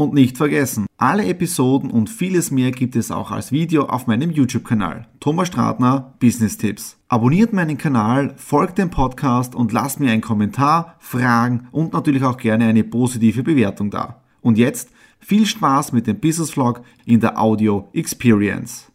Und nicht vergessen, alle Episoden und vieles mehr gibt es auch als Video auf meinem YouTube-Kanal. Thomas Stratner, Business Tipps. Abonniert meinen Kanal, folgt dem Podcast und lasst mir einen Kommentar, Fragen und natürlich auch gerne eine positive Bewertung da. Und jetzt viel Spaß mit dem Business Vlog in der Audio Experience.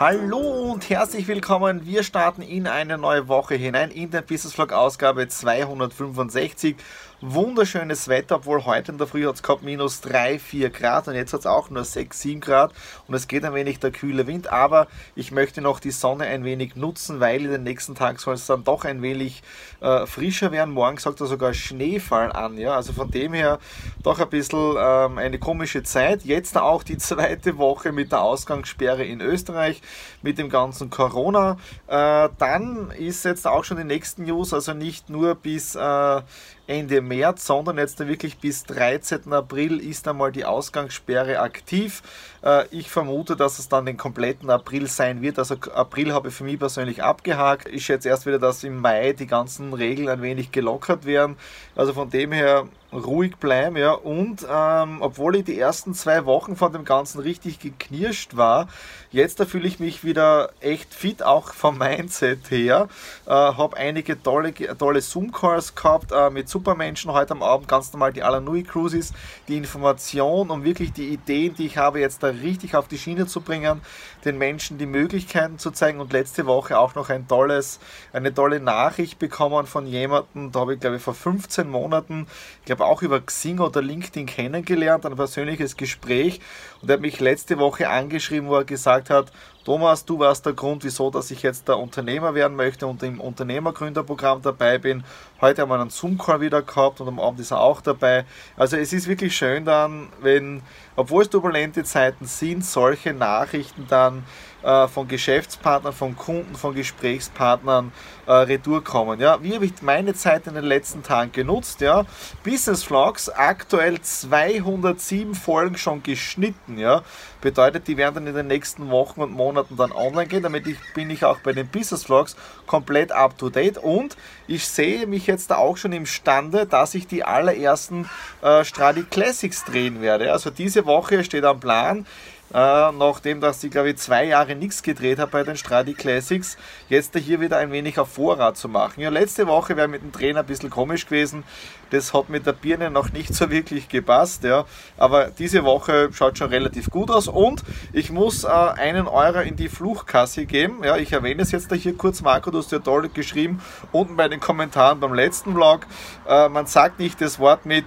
Hallo und herzlich willkommen. Wir starten in eine neue Woche hinein in den Business Vlog Ausgabe 265 wunderschönes Wetter, obwohl heute in der Früh hat es gehabt minus 3, 4 Grad und jetzt hat es auch nur 6, 7 Grad und es geht ein wenig der kühle Wind, aber ich möchte noch die Sonne ein wenig nutzen, weil in den nächsten Tagen soll es dann doch ein wenig äh, frischer werden. Morgen sagt er sogar Schneefall an, ja, also von dem her doch ein bisschen ähm, eine komische Zeit. Jetzt auch die zweite Woche mit der Ausgangssperre in Österreich, mit dem ganzen Corona. Äh, dann ist jetzt auch schon die nächsten News, also nicht nur bis äh, Ende März, sondern jetzt wirklich bis 13. April ist einmal die Ausgangssperre aktiv. Äh, ich vermute, dass es dann den kompletten April sein wird. Also April habe ich für mich persönlich abgehakt. Ich schätze erst wieder, dass im Mai die ganzen Regeln ein wenig gelockert werden. Also von dem her ruhig bleiben, ja. Und ähm, obwohl ich die ersten zwei Wochen von dem Ganzen richtig geknirscht war, jetzt da fühle ich mich wieder echt fit, auch vom Mindset her. Äh, habe einige tolle, tolle Zoom-Calls gehabt äh, mit Supermenschen heute am Abend, ganz normal die Alanui Cruises, die Information und wirklich die Ideen, die ich habe, jetzt da richtig auf die Schiene zu bringen, den Menschen die Möglichkeiten zu zeigen und letzte Woche auch noch ein tolles, eine tolle Nachricht bekommen von jemandem, da habe ich glaube ich vor 15 Monaten, ich glaube auch über Xing oder LinkedIn kennengelernt, ein persönliches Gespräch. Und er hat mich letzte Woche angeschrieben, wo er gesagt hat, Thomas, du warst der Grund, wieso, dass ich jetzt der Unternehmer werden möchte und im Unternehmergründerprogramm dabei bin. Heute haben wir einen Zoom-Call wieder gehabt und am Abend ist er auch dabei. Also es ist wirklich schön dann, wenn, obwohl es turbulente Zeiten sind, solche Nachrichten dann äh, von Geschäftspartnern, von Kunden, von Gesprächspartnern äh, retour kommen. Ja, wie habe ich meine Zeit in den letzten Tagen genutzt? Ja, Business Vlogs, aktuell 207 Folgen schon geschnitten. Ja, bedeutet, die werden dann in den nächsten Wochen und Monaten dann online gehen. Damit ich, bin ich auch bei den Business Vlogs komplett up to date und ich sehe mich jetzt auch schon imstande, dass ich die allerersten äh, Stradi Classics drehen werde. Also diese Woche steht am Plan äh, nachdem dass ich glaube ich zwei Jahre nichts gedreht habe bei den Stradi Classics, jetzt hier wieder ein wenig auf Vorrat zu machen. Ja, letzte Woche wäre mit dem Trainer ein bisschen komisch gewesen. Das hat mit der Birne noch nicht so wirklich gepasst, ja. Aber diese Woche schaut schon relativ gut aus und ich muss äh, einen Euro in die Fluchkasse geben. Ja, ich erwähne es jetzt da hier kurz, Marco, du hast ja toll geschrieben, unten bei den Kommentaren beim letzten Vlog. Äh, man sagt nicht das Wort mit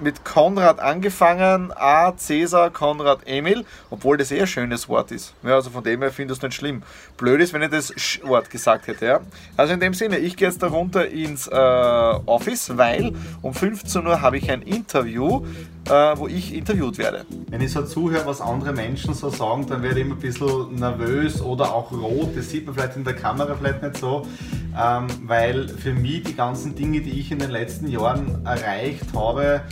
mit Konrad angefangen, A, Cäsar, Konrad, Emil, obwohl das eher ein schönes Wort ist. Ja, also von dem her finde ich es nicht schlimm. Blöd ist, wenn ich das Sch-Wort gesagt hätte. Ja. Also in dem Sinne, ich gehe jetzt da runter ins äh, Office, weil um 15 Uhr habe ich ein Interview, äh, wo ich interviewt werde. Wenn ich so zuhöre, was andere Menschen so sagen, dann werde ich immer ein bisschen nervös oder auch rot. Das sieht man vielleicht in der Kamera vielleicht nicht so, ähm, weil für mich die ganzen Dinge, die ich in den letzten Jahren erreicht habe,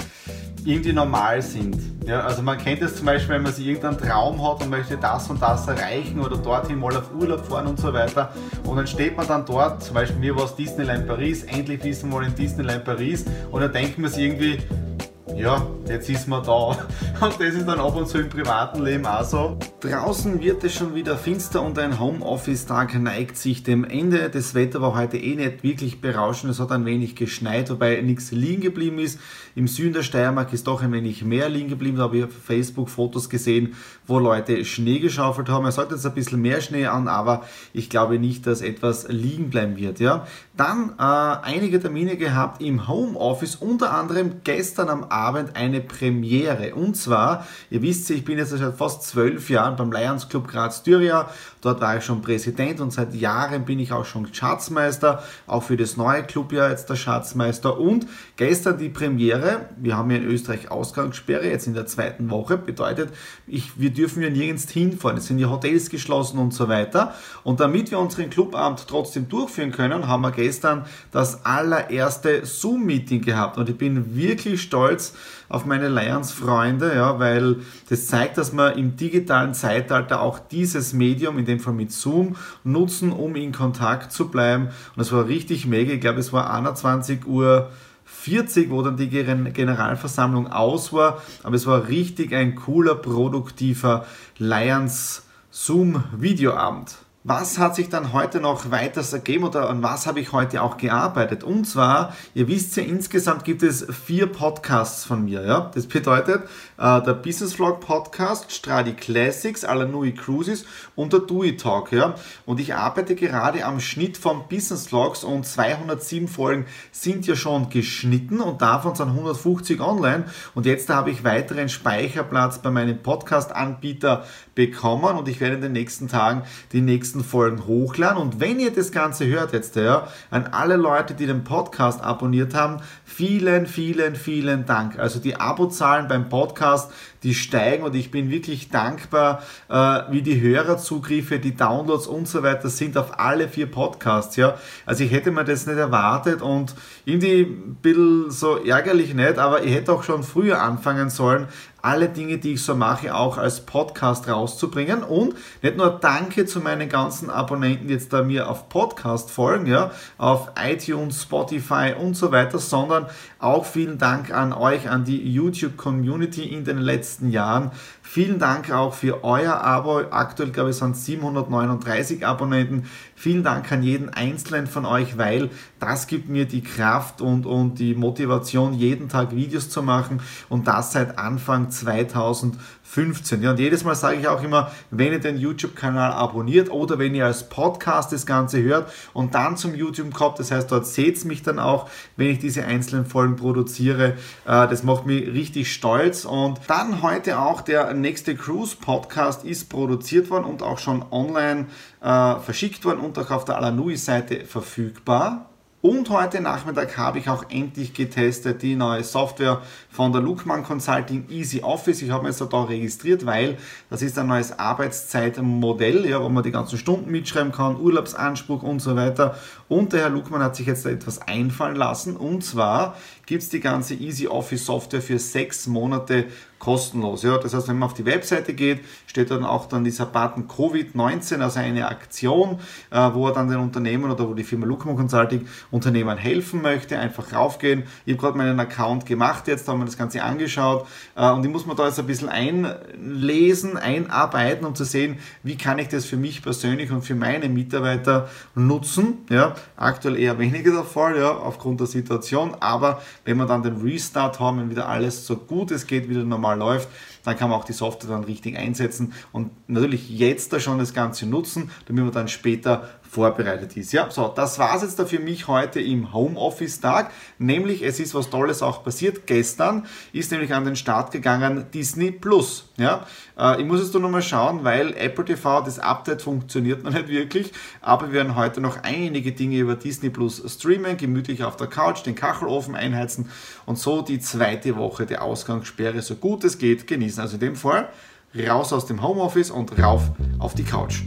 irgendwie normal sind. Ja, also man kennt es zum Beispiel, wenn man sich irgendeinen Traum hat und möchte das und das erreichen oder dorthin mal auf Urlaub fahren und so weiter. Und dann steht man dann dort, zum Beispiel mir war es Disneyland Paris, endlich wissen wir mal in Disneyland Paris und dann denkt man sich irgendwie, ja, jetzt ist man da. Und das ist dann ab und zu im privaten Leben auch so. Draußen wird es schon wieder finster und ein Homeoffice-Tag neigt sich dem Ende. Das Wetter war heute eh nicht wirklich berauschend. Es hat ein wenig geschneit, wobei nichts liegen geblieben ist. Im Süden der Steiermark ist doch ein wenig mehr liegen geblieben. Da habe ich auf Facebook Fotos gesehen, wo Leute Schnee geschaufelt haben. Es hat jetzt ein bisschen mehr Schnee an, aber ich glaube nicht, dass etwas liegen bleiben wird. Ja? Dann äh, einige Termine gehabt im Homeoffice, unter anderem gestern am Abend eine Premiere. Und zwar, ihr wisst, ich bin jetzt seit fast zwölf Jahren Jahren beim Lions Club Graz Styria. Dort war ich schon Präsident und seit Jahren bin ich auch schon Schatzmeister, auch für das neue Clubjahr jetzt der Schatzmeister. Und gestern die Premiere, wir haben ja in Österreich Ausgangssperre, jetzt in der zweiten Woche, bedeutet, ich, wir dürfen ja nirgends hinfahren, es sind die Hotels geschlossen und so weiter. Und damit wir unseren Clubabend trotzdem durchführen können, haben wir gestern das allererste Zoom-Meeting gehabt und ich bin wirklich stolz auf meine Lions-Freunde, ja, weil das zeigt, dass wir im digitalen Zeitalter auch dieses Medium, in dem Fall mit Zoom, nutzen, um in Kontakt zu bleiben. Und das war richtig mega. Ich glaube, es war 21 Uhr 40, wo dann die Generalversammlung aus war. Aber es war richtig ein cooler, produktiver Lions Zoom Videoabend. Was hat sich dann heute noch weiters ergeben oder an was habe ich heute auch gearbeitet? Und zwar, ihr wisst ja, insgesamt gibt es vier Podcasts von mir. Ja? Das bedeutet, äh, der Business Vlog Podcast, Stradi Classics, Alanui Cruises und der Dewey Talk. Ja? Und ich arbeite gerade am Schnitt von Business Vlogs und 207 Folgen sind ja schon geschnitten und davon sind 150 online. Und jetzt habe ich weiteren Speicherplatz bei meinem Podcast-Anbieter bekommen und ich werde in den nächsten Tagen die nächsten Folgen hochladen. Und wenn ihr das Ganze hört jetzt, ja, an alle Leute, die den Podcast abonniert haben, vielen, vielen, vielen Dank. Also die Abozahlen beim Podcast, die steigen und ich bin wirklich dankbar, äh, wie die Hörerzugriffe, die Downloads und so weiter sind auf alle vier Podcasts. Ja. Also ich hätte mir das nicht erwartet und irgendwie ein bisschen so ärgerlich nicht, aber ich hätte auch schon früher anfangen sollen, alle Dinge, die ich so mache, auch als Podcast rauszubringen. Und nicht nur Danke zu meinen ganzen Abonnenten, die jetzt da mir auf Podcast folgen, ja, auf iTunes, Spotify und so weiter, sondern auch vielen Dank an euch, an die YouTube-Community in den letzten Jahren. Vielen Dank auch für euer Abo. Aktuell, glaube ich, sind 739 Abonnenten. Vielen Dank an jeden einzelnen von euch, weil das gibt mir die Kraft und, und die Motivation, jeden Tag Videos zu machen und das seit Anfang 2015. Ja, und jedes Mal sage ich auch immer, wenn ihr den YouTube-Kanal abonniert oder wenn ihr als Podcast das Ganze hört und dann zum YouTube kommt, das heißt, dort seht ihr mich dann auch, wenn ich diese einzelnen Folgen produziere. Äh, das macht mich richtig stolz. Und dann heute auch der nächste Cruise Podcast ist produziert worden und auch schon online äh, verschickt worden und auch auf der Alanui-Seite verfügbar. Und heute Nachmittag habe ich auch endlich getestet die neue Software von der Lookman Consulting Easy Office. Ich habe mich jetzt da registriert, weil das ist ein neues Arbeitszeitmodell, ja, wo man die ganzen Stunden mitschreiben kann, Urlaubsanspruch und so weiter. Und der Herr Luckmann hat sich jetzt da etwas einfallen lassen. Und zwar gibt es die ganze Easy Office Software für sechs Monate kostenlos. Ja, das heißt, wenn man auf die Webseite geht, steht dann auch dann dieser Button Covid-19, also eine Aktion, äh, wo er dann den Unternehmen oder wo die Firma Lukman Consulting Unternehmern helfen möchte. Einfach raufgehen. Ich habe gerade meinen Account gemacht, jetzt haben wir das Ganze angeschaut äh, und ich muss mir da jetzt ein bisschen einlesen, einarbeiten, um zu sehen, wie kann ich das für mich persönlich und für meine Mitarbeiter nutzen. Ja, aktuell eher weniger der Fall, ja, aufgrund der Situation, aber wenn wir dann den Restart haben, wenn wieder alles so gut es geht, wieder normal normal läuft, dann kann man auch die Software dann richtig einsetzen und natürlich jetzt da schon das Ganze nutzen, damit man dann später vorbereitet ist. Ja, so, das war es jetzt da für mich heute im Homeoffice-Tag. Nämlich, es ist was Tolles auch passiert. Gestern ist nämlich an den Start gegangen Disney Plus. Ja, äh, ich muss jetzt nur mal schauen, weil Apple TV, das Update funktioniert noch nicht wirklich. Aber wir werden heute noch einige Dinge über Disney Plus streamen, gemütlich auf der Couch, den Kachelofen einheizen und so die zweite Woche der Ausgangssperre so gut es geht genießen. Also in dem Fall raus aus dem Homeoffice und rauf auf die Couch.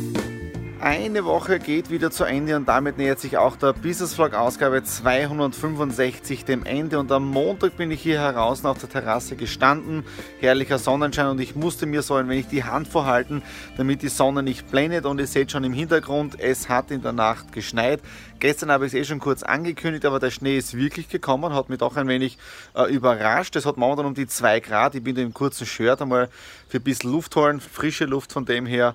Eine Woche geht wieder zu Ende und damit nähert sich auch der Business Vlog Ausgabe 265 dem Ende. Und am Montag bin ich hier heraus auf der Terrasse gestanden. Herrlicher Sonnenschein und ich musste mir so ein wenig die Hand vorhalten, damit die Sonne nicht blendet. Und ihr seht schon im Hintergrund, es hat in der Nacht geschneit. Gestern habe ich es eh schon kurz angekündigt, aber der Schnee ist wirklich gekommen, hat mich doch ein wenig äh, überrascht. Es hat momentan um die 2 Grad. Ich bin da im kurzen Shirt einmal für ein bisschen Luft holen, frische Luft von dem her.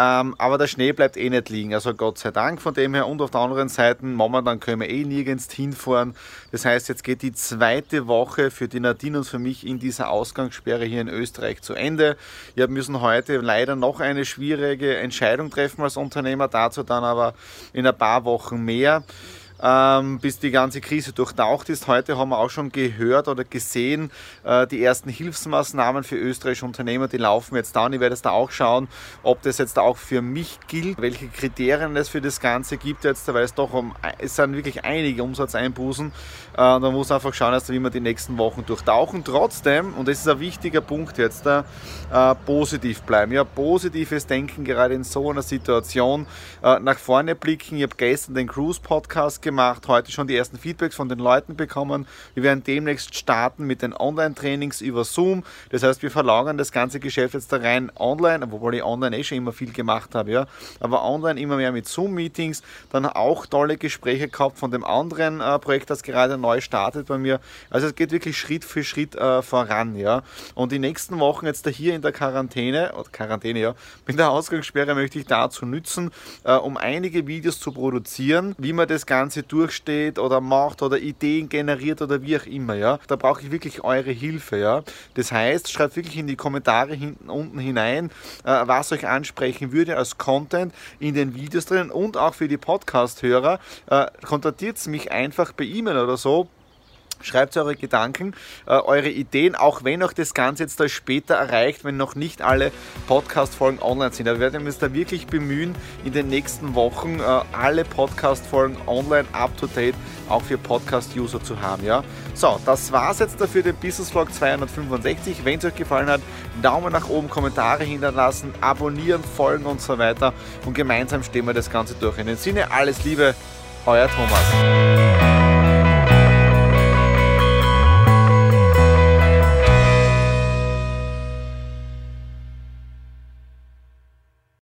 Ähm, aber der Schnee bleibt eh nicht liegen, also Gott sei Dank von dem her. Und auf der anderen Seite, momentan können wir eh nirgends hinfahren. Das heißt, jetzt geht die zweite Woche für die Nadine und für mich in dieser Ausgangssperre hier in Österreich zu Ende. Wir müssen heute leider noch eine schwierige Entscheidung treffen als Unternehmer, dazu dann aber in ein paar Wochen mehr. Ähm, bis die ganze Krise durchtaucht ist. Heute haben wir auch schon gehört oder gesehen, äh, die ersten Hilfsmaßnahmen für österreichische Unternehmer, die laufen jetzt da und ich werde jetzt da auch schauen, ob das jetzt auch für mich gilt, welche Kriterien es für das Ganze gibt jetzt, weil es doch um, es sind wirklich einige Umsatzeinbußen. Äh, muss man einfach schauen, dass wie wir die nächsten Wochen durchtauchen. Trotzdem, und das ist ein wichtiger Punkt jetzt, äh, positiv bleiben. Ja, positives Denken gerade in so einer Situation. Äh, nach vorne blicken. Ich habe gestern den Cruise Podcast gemacht, heute schon die ersten Feedbacks von den Leuten bekommen. Wir werden demnächst starten mit den Online-Trainings über Zoom. Das heißt, wir verlagern das ganze Geschäft jetzt da rein online, obwohl ich online eh schon immer viel gemacht habe, ja. Aber online immer mehr mit Zoom-Meetings. Dann auch tolle Gespräche gehabt von dem anderen äh, Projekt, das gerade neu startet bei mir. Also es geht wirklich Schritt für Schritt äh, voran, ja. Und die nächsten Wochen jetzt da hier in der Quarantäne, oder Quarantäne, ja, mit der Ausgangssperre möchte ich dazu nützen, äh, um einige Videos zu produzieren, wie man das Ganze durchsteht oder macht oder Ideen generiert oder wie auch immer, ja. Da brauche ich wirklich eure Hilfe, ja. Das heißt, schreibt wirklich in die Kommentare hinten unten hinein, äh, was euch ansprechen würde als Content in den Videos drin und auch für die Podcast-Hörer. Äh, kontaktiert mich einfach per E-Mail oder so Schreibt eure Gedanken, äh, eure Ideen, auch wenn euch das Ganze jetzt da später erreicht, wenn noch nicht alle Podcast-Folgen online sind. Aber wir werden uns da wirklich bemühen, in den nächsten Wochen äh, alle Podcast-Folgen online up-to-date auch für Podcast-User zu haben. Ja? So, das war's jetzt dafür, den Business Vlog 265. Wenn es euch gefallen hat, Daumen nach oben, Kommentare hinterlassen, abonnieren, folgen und so weiter. Und gemeinsam stehen wir das Ganze durch. In dem Sinne, alles Liebe, euer Thomas.